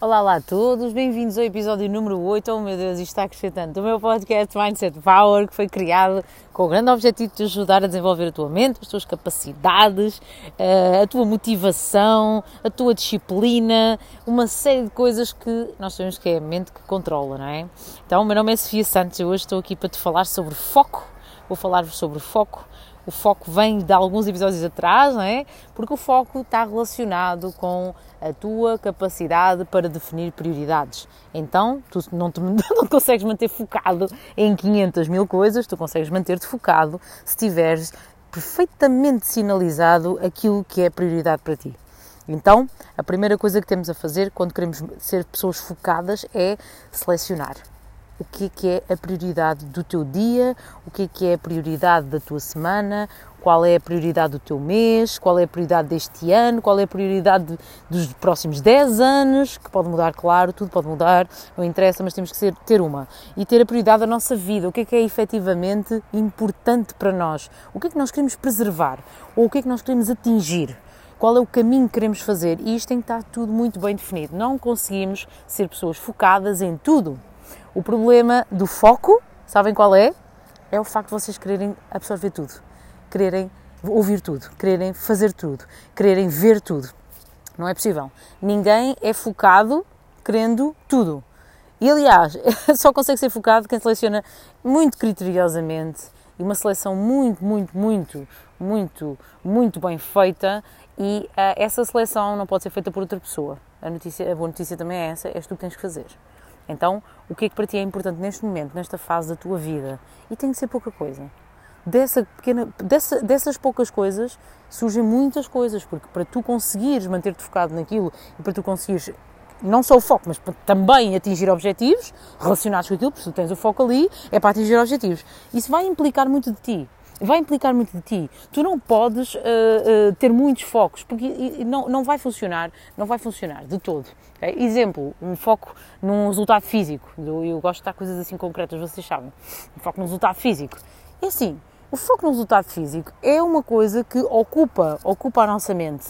Olá lá a todos, bem-vindos ao episódio número 8. Oh meu Deus, isto está acrescentando do meu podcast Mindset Power, que foi criado com o grande objetivo de te ajudar a desenvolver a tua mente, as tuas capacidades, eh, a tua motivação, a tua disciplina, uma série de coisas que nós sabemos que é a mente que controla, não é? Então, o meu nome é Sofia Santos e hoje estou aqui para te falar sobre foco. Vou falar-vos sobre foco o foco vem de alguns episódios atrás, não é? Porque o foco está relacionado com a tua capacidade para definir prioridades. Então, tu não, te, não consegues manter focado em 500 mil coisas, tu consegues manter-te focado se tiveres perfeitamente sinalizado aquilo que é prioridade para ti. Então, a primeira coisa que temos a fazer quando queremos ser pessoas focadas é selecionar o que é que é a prioridade do teu dia, o que é que é a prioridade da tua semana, qual é a prioridade do teu mês, qual é a prioridade deste ano, qual é a prioridade dos próximos 10 anos, que pode mudar, claro, tudo pode mudar, não interessa, mas temos que ser, ter uma. E ter a prioridade da nossa vida, o que é que é efetivamente importante para nós, o que é que nós queremos preservar, ou o que é que nós queremos atingir? Qual é o caminho que queremos fazer? E isto tem que estar tudo muito bem definido. Não conseguimos ser pessoas focadas em tudo. O problema do foco, sabem qual é? É o facto de vocês quererem absorver tudo, quererem ouvir tudo, quererem fazer tudo, quererem ver tudo. Não é possível. Ninguém é focado querendo tudo. E aliás, só consegue ser focado quem seleciona muito criteriosamente e uma seleção muito, muito, muito, muito, muito bem feita. E uh, essa seleção não pode ser feita por outra pessoa. A, notícia, a boa notícia também é essa: és tu que tens que fazer. Então, o que é que para ti é importante neste momento, nesta fase da tua vida? E tem que ser pouca coisa. Dessa pequena, dessa, dessas poucas coisas surgem muitas coisas, porque para tu conseguires manter-te focado naquilo e para tu conseguires não só o foco, mas também atingir objetivos relacionados com aquilo, porque tu tens o foco ali, é para atingir objetivos. Isso vai implicar muito de ti vai implicar muito de ti. Tu não podes uh, uh, ter muitos focos, porque não, não vai funcionar, não vai funcionar de todo. Okay? Exemplo, um foco num resultado físico. Eu, gosto de dar coisas assim concretas, vocês sabem. Um foco num resultado físico. É assim, o foco no resultado físico é uma coisa que ocupa, ocupa a nossa mente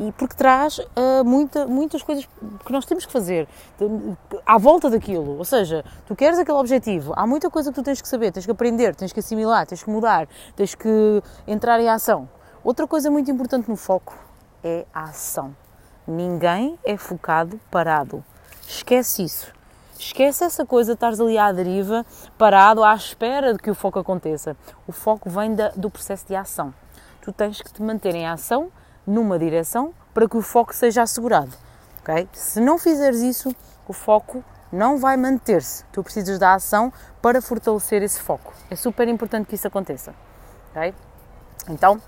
e porque traz uh, muita, muitas coisas que nós temos que fazer à volta daquilo. Ou seja, tu queres aquele objetivo, há muita coisa que tu tens que saber, tens que aprender, tens que assimilar, tens que mudar, tens que entrar em ação. Outra coisa muito importante no foco é a ação. Ninguém é focado parado. Esquece isso. Esquece essa coisa de estares ali à deriva, parado, à espera de que o foco aconteça. O foco vem da, do processo de ação. Tu tens que te manter em ação numa direção para que o foco seja assegurado. Okay? Se não fizeres isso, o foco não vai manter-se. Tu precisas da ação para fortalecer esse foco. É super importante que isso aconteça. Okay? Então,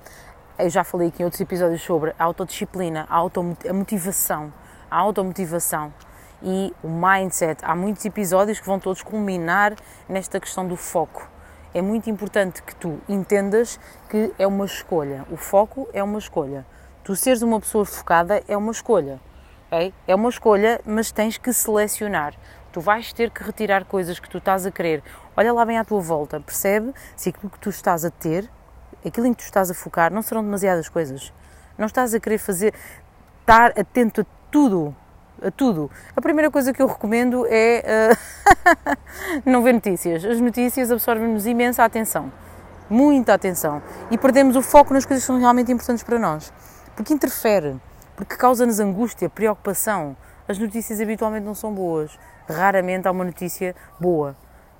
eu já falei aqui em outros episódios sobre a autodisciplina, a, auto, a motivação, a automotivação e o mindset. Há muitos episódios que vão todos culminar nesta questão do foco. É muito importante que tu entendas que é uma escolha. O foco é uma escolha. Tu seres uma pessoa focada é uma escolha. É uma escolha, mas tens que selecionar. Tu vais ter que retirar coisas que tu estás a querer. Olha lá bem à tua volta, percebe se aquilo que tu estás a ter, aquilo em que tu estás a focar, não serão demasiadas coisas. Não estás a querer fazer, estar atento a tudo, a tudo. A primeira coisa que eu recomendo é uh, não ver notícias. As notícias absorvem-nos imensa atenção, muita atenção, e perdemos o foco nas coisas que são realmente importantes para nós porque interfere, porque causa-nos angústia, preocupação. As notícias habitualmente não são boas, raramente há uma notícia boa.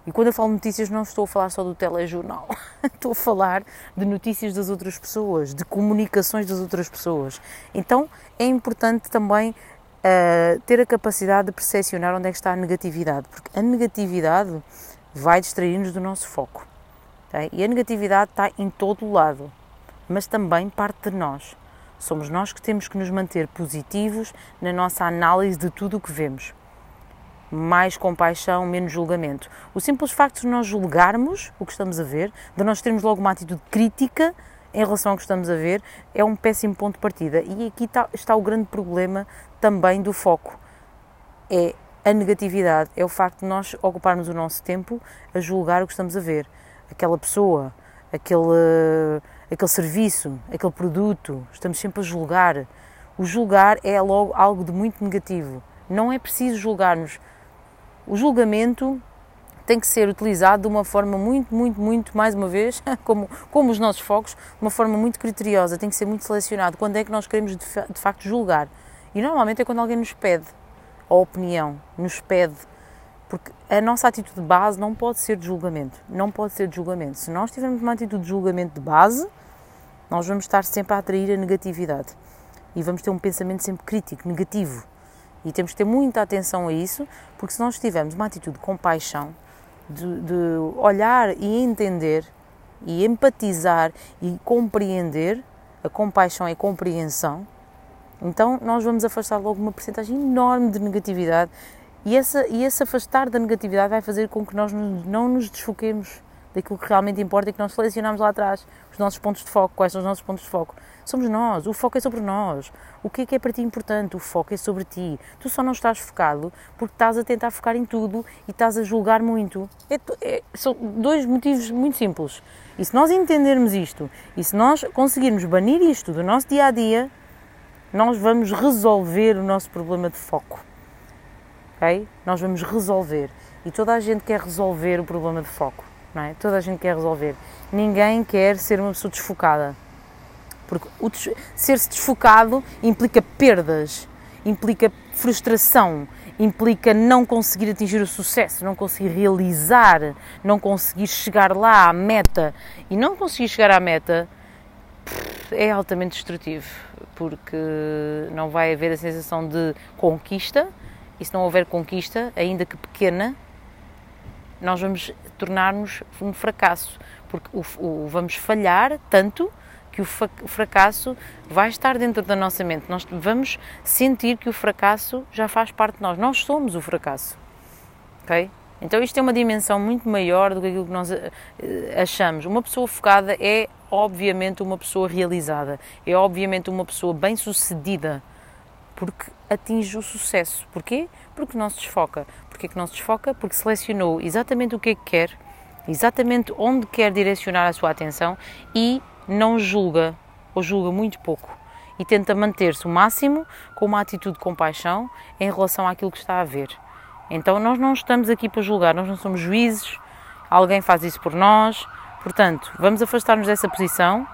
E quando eu falo notícias, não estou a falar só do telejornal, estou a falar de notícias das outras pessoas, de comunicações das outras pessoas. Então é importante também uh, ter a capacidade de percepcionar onde é que está a negatividade, porque a negatividade vai distrair-nos do nosso foco. E a negatividade está em todo o lado, mas também parte de nós. Somos nós que temos que nos manter positivos na nossa análise de tudo o que vemos. Mais compaixão, menos julgamento. O simples facto de nós julgarmos o que estamos a ver, de nós termos logo uma atitude crítica em relação ao que estamos a ver, é um péssimo ponto de partida. E aqui está, está o grande problema também do foco. É a negatividade, é o facto de nós ocuparmos o nosso tempo a julgar o que estamos a ver. Aquela pessoa, aquele aquele serviço, aquele produto, estamos sempre a julgar. O julgar é logo algo de muito negativo. Não é preciso julgarmos. O julgamento tem que ser utilizado de uma forma muito, muito, muito, mais uma vez, como, como os nossos focos, de uma forma muito criteriosa, tem que ser muito selecionado. Quando é que nós queremos de, de facto julgar? E normalmente é quando alguém nos pede a opinião, nos pede, porque a nossa atitude de base não pode ser de julgamento, não pode ser de julgamento. Se nós tivermos uma atitude de julgamento de base, nós vamos estar sempre a atrair a negatividade e vamos ter um pensamento sempre crítico, negativo. E temos que ter muita atenção a isso, porque se nós tivermos uma atitude de compaixão, de, de olhar e entender e empatizar e compreender, a compaixão é compreensão, então nós vamos afastar logo uma porcentagem enorme de negatividade e, essa, e esse afastar da negatividade vai fazer com que nós não nos desfoquemos daquilo que realmente importa e que nós selecionamos lá atrás, os nossos pontos de foco. Quais são os nossos pontos de foco? Somos nós, o foco é sobre nós. O que é que é para ti importante? O foco é sobre ti. Tu só não estás focado porque estás a tentar focar em tudo e estás a julgar muito. É, é, são dois motivos muito simples. E se nós entendermos isto e se nós conseguirmos banir isto do nosso dia a dia, nós vamos resolver o nosso problema de foco. Nós vamos resolver. E toda a gente quer resolver o problema de foco. Não é? Toda a gente quer resolver. Ninguém quer ser uma pessoa desfocada. Porque ser-se desfocado implica perdas, implica frustração, implica não conseguir atingir o sucesso, não conseguir realizar, não conseguir chegar lá à meta. E não conseguir chegar à meta é altamente destrutivo, porque não vai haver a sensação de conquista, e se não houver conquista, ainda que pequena, nós vamos tornar-nos um fracasso, porque o, o, vamos falhar tanto que o fracasso vai estar dentro da nossa mente. Nós vamos sentir que o fracasso já faz parte de nós. Nós somos o fracasso. Ok? Então isto é uma dimensão muito maior do que aquilo que nós eh, achamos. Uma pessoa focada é obviamente uma pessoa realizada, é obviamente uma pessoa bem-sucedida, porque atinge o sucesso. Porquê? Porque não se desfoca. Porquê que não se desfoca? Porque selecionou exatamente o que é que quer, exatamente onde quer direcionar a sua atenção e não julga, ou julga muito pouco. E tenta manter-se o máximo com uma atitude de compaixão em relação àquilo que está a ver. Então nós não estamos aqui para julgar, nós não somos juízes, alguém faz isso por nós. Portanto, vamos afastar-nos dessa posição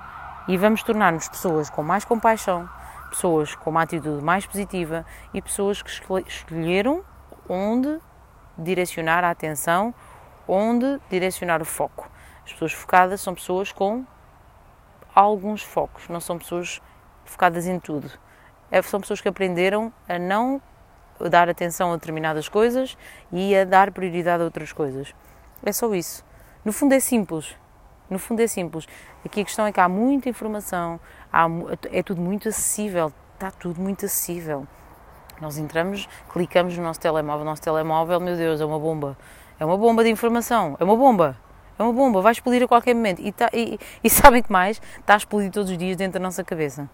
e vamos tornar-nos pessoas com mais compaixão, pessoas com uma atitude mais positiva e pessoas que escolheram onde direcionar a atenção, onde direcionar o foco. As pessoas focadas são pessoas com alguns focos, não são pessoas focadas em tudo. É, são pessoas que aprenderam a não dar atenção a determinadas coisas e a dar prioridade a outras coisas. É só isso. No fundo é simples. No fundo é simples. Aqui a questão é que há muita informação, há, é tudo muito acessível, está tudo muito acessível. Nós entramos, clicamos no nosso telemóvel, nosso telemóvel, meu Deus, é uma bomba. É uma bomba de informação, é uma bomba. É uma bomba, vai explodir a qualquer momento. E, tá, e, e sabem que mais? Está a explodir todos os dias dentro da nossa cabeça.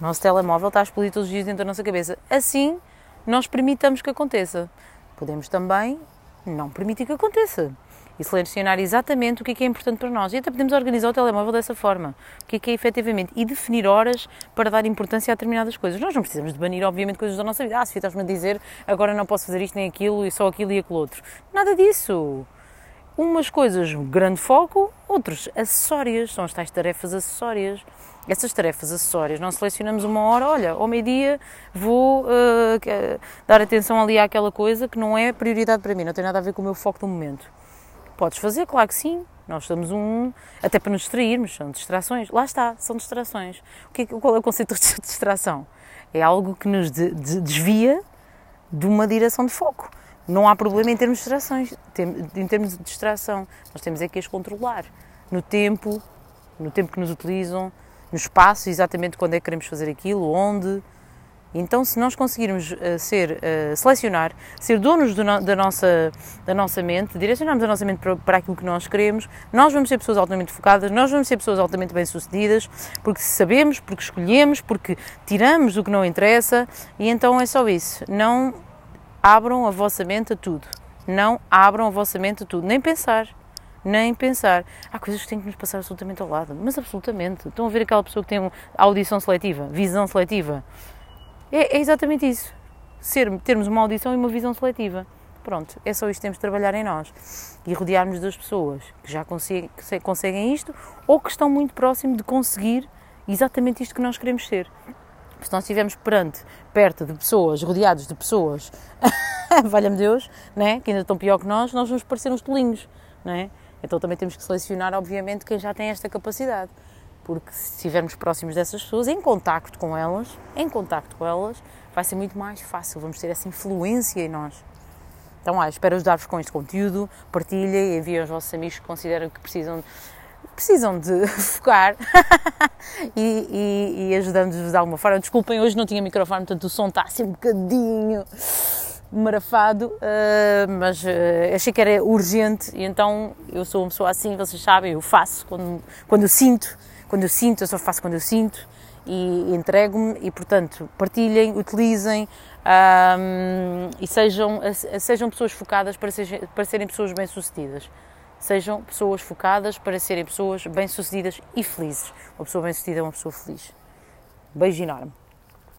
Nosso telemóvel está a explodir todos os dias dentro da nossa cabeça. Assim, nós permitamos que aconteça. Podemos também não permitir que aconteça e selecionar exatamente o que é, que é importante para nós. E até podemos organizar o telemóvel dessa forma, o que é que é efetivamente, e definir horas para dar importância a determinadas coisas. Nós não precisamos de banir, obviamente, coisas da nossa vida. Ah, se estás-me a dizer agora não posso fazer isto nem aquilo, e só aquilo e aquilo outro. Nada disso umas coisas grande foco, outras acessórias, são as tais tarefas acessórias. Essas tarefas acessórias, nós selecionamos uma hora, olha, ao meio-dia vou uh, dar atenção ali àquela coisa que não é prioridade para mim, não tem nada a ver com o meu foco do momento. Podes fazer, claro que sim, nós estamos um, até para nos distrairmos, são distrações. Lá está, são distrações. O que é, qual é o conceito de distração? É algo que nos de, de, desvia de uma direção de foco não há problema em termos de distrações, em termos de distração. Nós temos é que as controlar no tempo, no tempo que nos utilizam, no espaço, exatamente quando é que queremos fazer aquilo, onde. Então, se nós conseguirmos uh, ser, uh, selecionar, ser donos no, da, nossa, da nossa mente, direcionarmos a nossa mente para, para, aquilo que nós queremos, nós vamos ser pessoas altamente focadas, nós vamos ser pessoas altamente bem-sucedidas, porque sabemos, porque escolhemos, porque tiramos o que não interessa, e então é só isso. Não abram a vossa mente a tudo. Não abram a vossa mente a tudo. Nem pensar. Nem pensar. Há coisas que têm que nos passar absolutamente ao lado. Mas absolutamente. Estão a ver aquela pessoa que tem audição seletiva, visão seletiva. É, é exatamente isso. ser, termos uma audição e uma visão seletiva. Pronto, é só isto que temos de trabalhar em nós. E rodearmos das pessoas que já conseguem, que conseguem isto ou que estão muito próximo de conseguir exatamente isto que nós queremos ser. Se nós estivermos perante, perto de pessoas, rodeados de pessoas, valha-me Deus, né, que ainda estão pior que nós, nós vamos parecer uns tolinhos, né? Então também temos que selecionar, obviamente, quem já tem esta capacidade. Porque se estivermos próximos dessas pessoas, em contacto com elas, em contacto com elas, vai ser muito mais fácil, vamos ter essa influência em nós. Então, ah, espero ajudar-vos com este conteúdo, partilhem, enviem aos vossos amigos que consideram que precisam, precisam de focar e, e, e ajudando-vos de alguma forma. Desculpem, hoje não tinha microfone, portanto o som está assim um bocadinho marafado, uh, mas uh, achei que era urgente e então eu sou uma pessoa assim, vocês sabem, eu faço quando, quando eu sinto, quando eu sinto, eu só faço quando eu sinto e, entrego-me e portanto partilhem, utilizem, um, e sejam, sejam pessoas focadas para, ser, para serem pessoas bem-sucedidas. Sejam pessoas focadas para serem pessoas bem-sucedidas e felizes. Uma pessoa bem-sucedida é uma pessoa feliz. Beijo enorme.